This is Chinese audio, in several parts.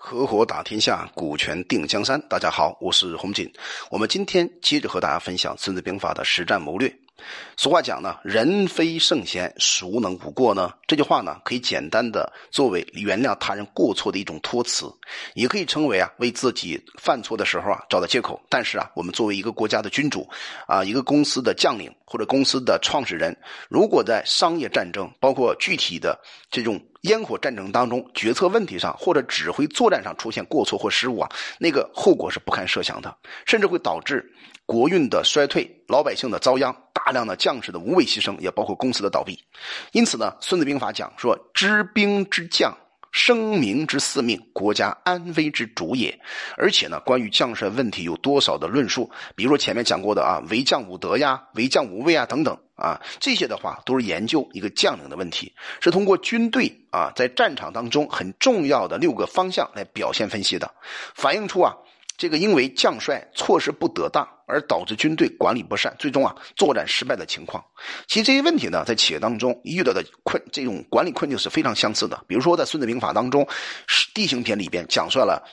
合伙打天下，股权定江山。大家好，我是洪锦。我们今天接着和大家分享《孙子兵法》的实战谋略。俗话讲呢，人非圣贤，孰能无过呢？这句话呢，可以简单的作为原谅他人过错的一种托词，也可以称为啊，为自己犯错的时候啊找到借口。但是啊，我们作为一个国家的君主，啊，一个公司的将领或者公司的创始人，如果在商业战争，包括具体的这种烟火战争当中，决策问题上或者指挥作战上出现过错或失误啊，那个后果是不堪设想的，甚至会导致。国运的衰退，老百姓的遭殃，大量的将士的无畏牺牲，也包括公司的倒闭。因此呢，《孙子兵法》讲说：“知兵之将，生民之四命，国家安危之主也。”而且呢，关于将帅问题有多少的论述，比如说前面讲过的啊，“为将无德呀，为将无畏啊”等等啊，这些的话都是研究一个将领的问题，是通过军队啊在战场当中很重要的六个方向来表现分析的，反映出啊。这个因为将帅措施不得当而导致军队管理不善，最终啊作战失败的情况。其实这些问题呢，在企业当中遇到的困这种管理困境是非常相似的。比如说，在《孙子兵法》当中，地形篇里边讲述了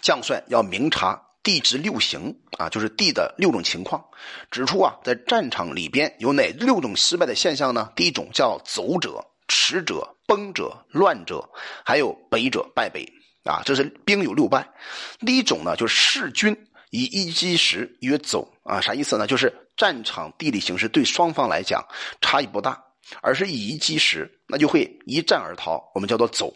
将帅要明察地之六形啊，就是地的六种情况，指出啊，在战场里边有哪六种失败的现象呢？第一种叫走者、驰者、崩者、乱者，还有北者败北。啊，这是兵有六败。第一种呢，就是弑军以一击十曰走啊，啥意思呢？就是战场地理形势对双方来讲差异不大，而是以一击十，那就会一战而逃，我们叫做走。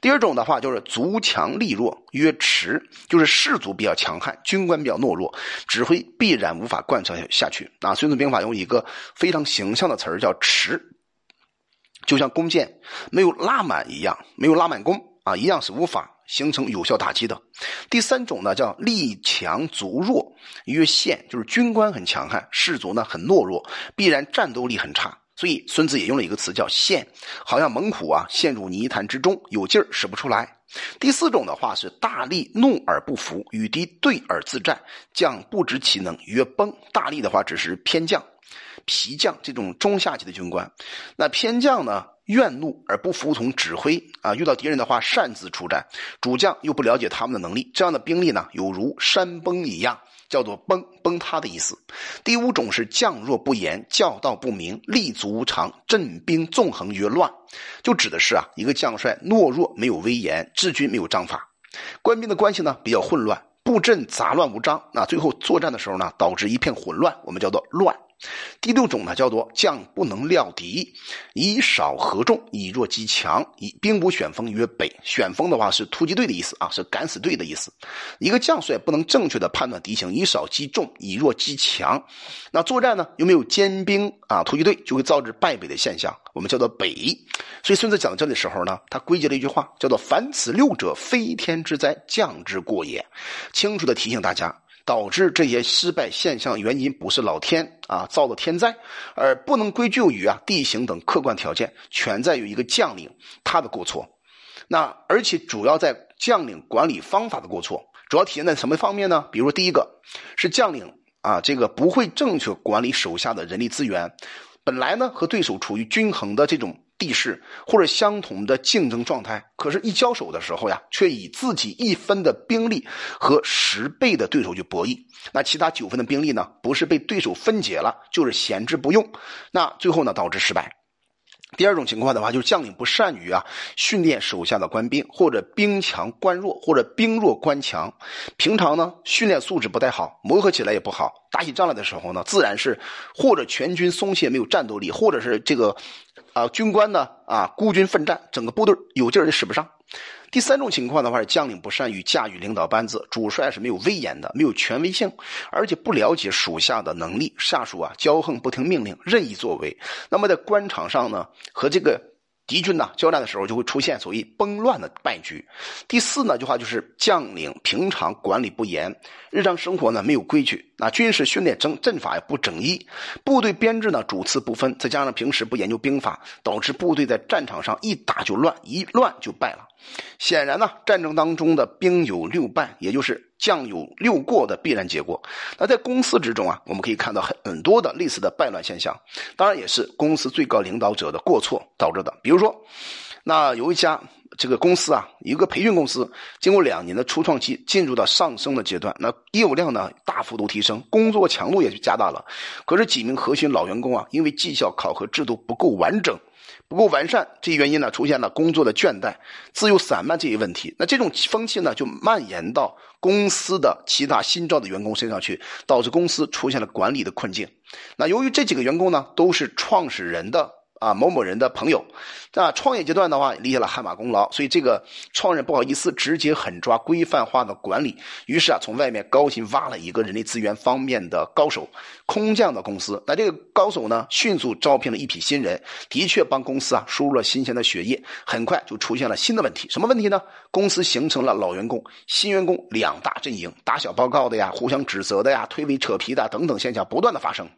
第二种的话就是卒强力弱曰迟，就是士卒比较强悍，军官比较懦弱，指挥必然无法贯彻下去。啊，《孙子兵法》用一个非常形象的词儿叫迟，就像弓箭没有拉满一样，没有拉满弓啊，一样是无法。形成有效打击的，第三种呢叫力强卒弱，曰陷，就是军官很强悍，士卒呢很懦弱，必然战斗力很差。所以孙子也用了一个词叫陷，好像猛虎啊陷入泥潭之中，有劲儿使不出来。第四种的话是大力怒而不服，与敌对而自战，将不知其能，曰崩。大力的话只是偏将、皮将这种中下级的军官，那偏将呢？怨怒而不服从指挥啊！遇到敌人的话擅自出战，主将又不了解他们的能力，这样的兵力呢，有如山崩一样，叫做崩崩塌的意思。第五种是将弱不严，教道不明，立足无常，阵兵纵横曰乱，就指的是啊，一个将帅懦弱，没有威严，治军没有章法，官兵的关系呢比较混乱，布阵杂乱无章，那最后作战的时候呢，导致一片混乱，我们叫做乱。第六种呢，叫做将不能料敌，以少合众，以弱击强，以兵不选锋曰北。选锋的话是突击队的意思啊，是敢死队的意思。一个将帅不能正确的判断敌情，以少击众，以弱击强，那作战呢又没有坚兵啊，突击队就会造致败北的现象，我们叫做北。所以孙子讲到这里的时候呢，他归结了一句话，叫做“凡此六者，非天之灾，将之过也”，清楚的提醒大家。导致这些失败现象原因不是老天啊造的天灾，而不能归咎于啊地形等客观条件，全在于一个将领他的过错。那而且主要在将领管理方法的过错，主要体现在什么方面呢？比如第一个是将领啊这个不会正确管理手下的人力资源，本来呢和对手处于均衡的这种。地势或者相同的竞争状态，可是，一交手的时候呀，却以自己一分的兵力和十倍的对手去博弈。那其他九分的兵力呢，不是被对手分解了，就是闲置不用。那最后呢，导致失败。第二种情况的话，就是将领不善于啊训练手下的官兵，或者兵强官弱，或者兵弱官强。平常呢，训练素质不太好，磨合起来也不好。打起仗来的时候呢，自然是或者全军松懈，没有战斗力，或者是这个。啊，军官呢？啊，孤军奋战，整个部队有劲儿也使不上。第三种情况的话，是将领不善于驾驭领导班子，主帅是没有威严的，没有权威性，而且不了解属下的能力，下属啊骄横不听命令，任意作为。那么在官场上呢，和这个。敌军呢交战的时候就会出现所谓崩乱的败局。第四呢句话就是将领平常管理不严，日常生活呢没有规矩，那军事训练征阵法也不整一，部队编制呢主次不分，再加上平时不研究兵法，导致部队在战场上一打就乱，一乱就败了。显然呢，战争当中的兵有六败，也就是将有六过的必然结果。那在公司之中啊，我们可以看到很很多的类似的败乱现象，当然也是公司最高领导者的过错导致的。比如说，那有一家这个公司啊，一个培训公司，经过两年的初创期，进入到上升的阶段，那业务量呢大幅度提升，工作强度也加大了。可是几名核心老员工啊，因为绩效考核制度不够完整。不够完善，这一原因呢，出现了工作的倦怠、自由散漫这些问题。那这种风气呢，就蔓延到公司的其他新招的员工身上去，导致公司出现了管理的困境。那由于这几个员工呢，都是创始人的。啊，某某人的朋友，那创业阶段的话立下了汗马功劳，所以这个创人不好意思直接狠抓规范化的管理，于是啊，从外面高薪挖了一个人力资源方面的高手，空降到公司。那这个高手呢，迅速招聘了一批新人，的确帮公司啊输入了新鲜的血液。很快就出现了新的问题，什么问题呢？公司形成了老员工、新员工两大阵营，打小报告的呀，互相指责的呀，推诿扯皮的等等现象不断的发生。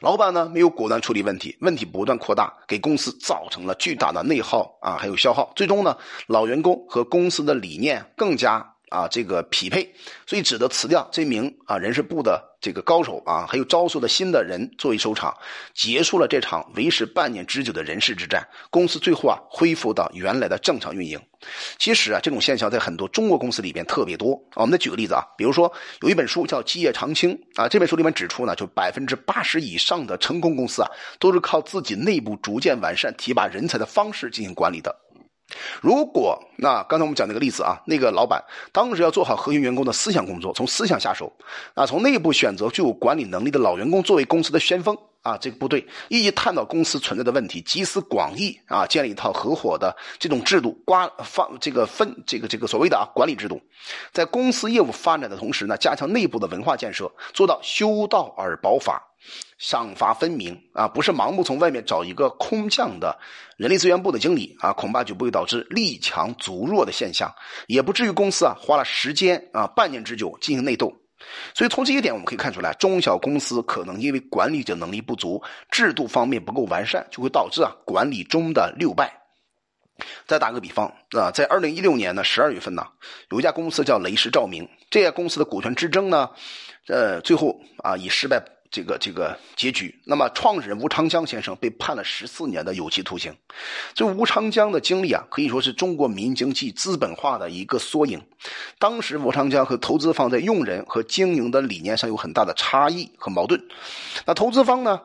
老板呢没有果断处理问题，问题不断扩大，给公司造成了巨大的内耗啊，还有消耗。最终呢，老员工和公司的理念更加啊这个匹配，所以只得辞掉这名啊人事部的。这个高手啊，还有招收的新的人作为收场，结束了这场维持半年之久的人事之战。公司最后啊，恢复到原来的正常运营。其实啊，这种现象在很多中国公司里边特别多。我们再举个例子啊，比如说有一本书叫《基业长青》啊，这本书里面指出呢，就百分之八十以上的成功公司啊，都是靠自己内部逐渐完善提拔人才的方式进行管理的。如果那刚才我们讲那个例子啊，那个老板当时要做好核心员工的思想工作，从思想下手，啊，从内部选择具有管理能力的老员工作为公司的先锋啊，这个部队一一探讨公司存在的问题，集思广益啊，建立一套合伙的这种制度，瓜放这个分这个这个所谓的啊管理制度，在公司业务发展的同时呢，加强内部的文化建设，做到修道而保法。赏罚分明啊，不是盲目从外面找一个空降的人力资源部的经理啊，恐怕就不会导致力强足弱的现象，也不至于公司啊花了时间啊半年之久进行内斗。所以从这一点我们可以看出来，中小公司可能因为管理者能力不足、制度方面不够完善，就会导致啊管理中的六败。再打个比方啊，在二零一六年的十二月份呢，有一家公司叫雷士照明，这家公司的股权之争呢，呃，最后啊以失败。这个这个结局，那么创始人吴长江先生被判了十四年的有期徒刑。这吴长江的经历啊，可以说是中国民营经济资本化的一个缩影。当时吴长江和投资方在用人和经营的理念上有很大的差异和矛盾。那投资方呢？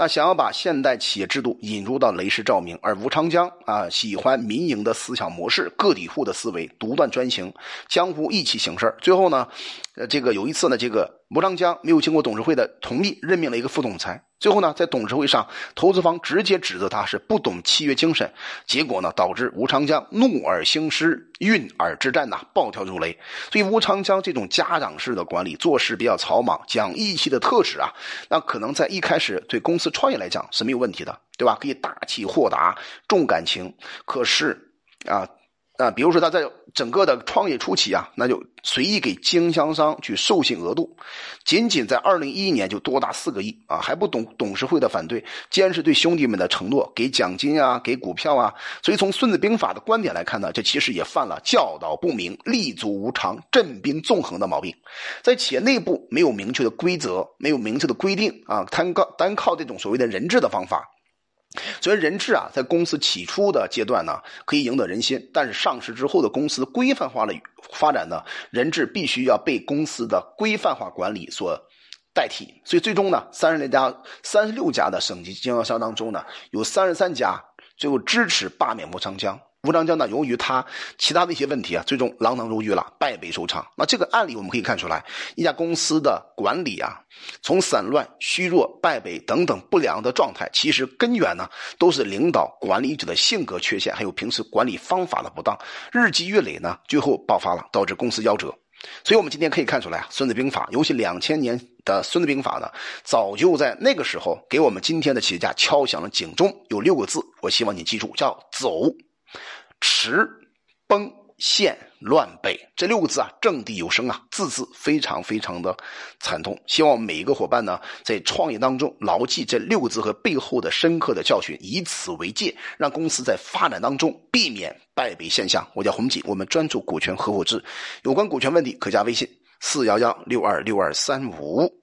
那想要把现代企业制度引入到雷士照明，而吴长江啊喜欢民营的思想模式、个体户的思维、独断专行、江湖义气行事最后呢，呃，这个有一次呢，这个。吴长江没有经过董事会的同意，任命了一个副总裁。最后呢，在董事会上，投资方直接指责他是不懂契约精神。结果呢，导致吴长江怒而兴师，运而之战呐，暴跳如雷。所以，吴长江这种家长式的管理，做事比较草莽、讲义气的特质啊，那可能在一开始对公司创业来讲是没有问题的，对吧？可以大气豁达、重感情。可是啊。啊，比如说他在整个的创业初期啊，那就随意给经销商去授信额度，仅仅在二零一一年就多达四个亿啊，还不懂董事会的反对，坚持对兄弟们的承诺，给奖金啊，给股票啊。所以从《孙子兵法》的观点来看呢，这其实也犯了教导不明、立足无常、镇兵纵横的毛病。在企业内部没有明确的规则，没有明确的规定啊，单靠单靠这种所谓的人治的方法。所以人质啊，在公司起初的阶段呢，可以赢得人心，但是上市之后的公司规范化的发展呢，人质必须要被公司的规范化管理所代替。所以最终呢，三十六家、三十六家的省级经销商当中呢，有三十三家最后支持罢免莫长江。吴长江呢，由于他其他的一些问题啊，最终锒铛入狱了，败北收场。那这个案例我们可以看出来，一家公司的管理啊，从散乱、虚弱、败北等等不良的状态，其实根源呢，都是领导管理者的性格缺陷，还有平时管理方法的不当，日积月累呢，最后爆发了，导致公司夭折。所以我们今天可以看出来啊，《孙子兵法》，尤其两千年的《孙子兵法》呢，早就在那个时候给我们今天的企业家敲响了警钟。有六个字，我希望你记住，叫“走”。持崩陷乱北这六个字啊，掷地有声啊，字字非常非常的惨痛。希望每一个伙伴呢，在创业当中牢记这六个字和背后的深刻的教训，以此为戒，让公司在发展当中避免败北现象。我叫洪锦，我们专注股权合伙制，有关股权问题可加微信四幺幺六二六二三五。